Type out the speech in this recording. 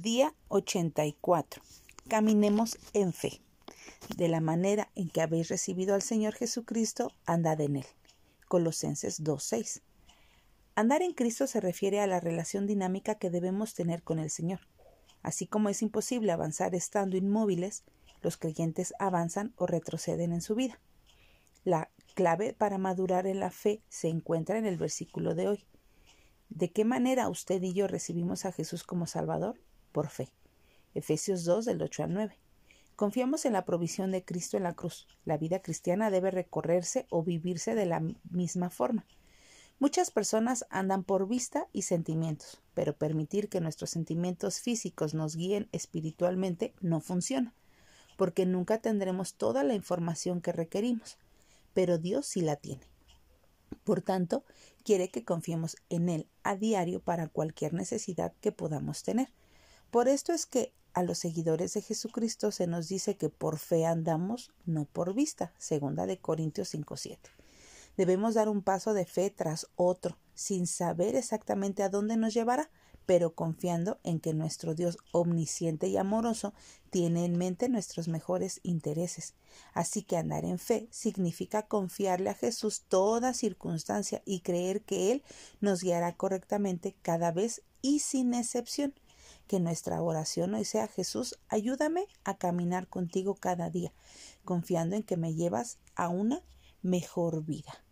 Día 84. Caminemos en fe. De la manera en que habéis recibido al Señor Jesucristo, andad en Él. Colosenses 2.6. Andar en Cristo se refiere a la relación dinámica que debemos tener con el Señor. Así como es imposible avanzar estando inmóviles, los creyentes avanzan o retroceden en su vida. La clave para madurar en la fe se encuentra en el versículo de hoy. ¿De qué manera usted y yo recibimos a Jesús como Salvador? Por fe. Efesios 2 del 8 al 9. Confiamos en la provisión de Cristo en la cruz. La vida cristiana debe recorrerse o vivirse de la misma forma. Muchas personas andan por vista y sentimientos, pero permitir que nuestros sentimientos físicos nos guíen espiritualmente no funciona, porque nunca tendremos toda la información que requerimos, pero Dios sí la tiene. Por tanto, quiere que confiemos en Él a diario para cualquier necesidad que podamos tener. Por esto es que a los seguidores de Jesucristo se nos dice que por fe andamos, no por vista, segunda de Corintios 5:7. Debemos dar un paso de fe tras otro, sin saber exactamente a dónde nos llevará, pero confiando en que nuestro Dios omnisciente y amoroso tiene en mente nuestros mejores intereses. Así que andar en fe significa confiarle a Jesús toda circunstancia y creer que Él nos guiará correctamente cada vez y sin excepción. Que nuestra oración hoy sea Jesús, ayúdame a caminar contigo cada día, confiando en que me llevas a una mejor vida.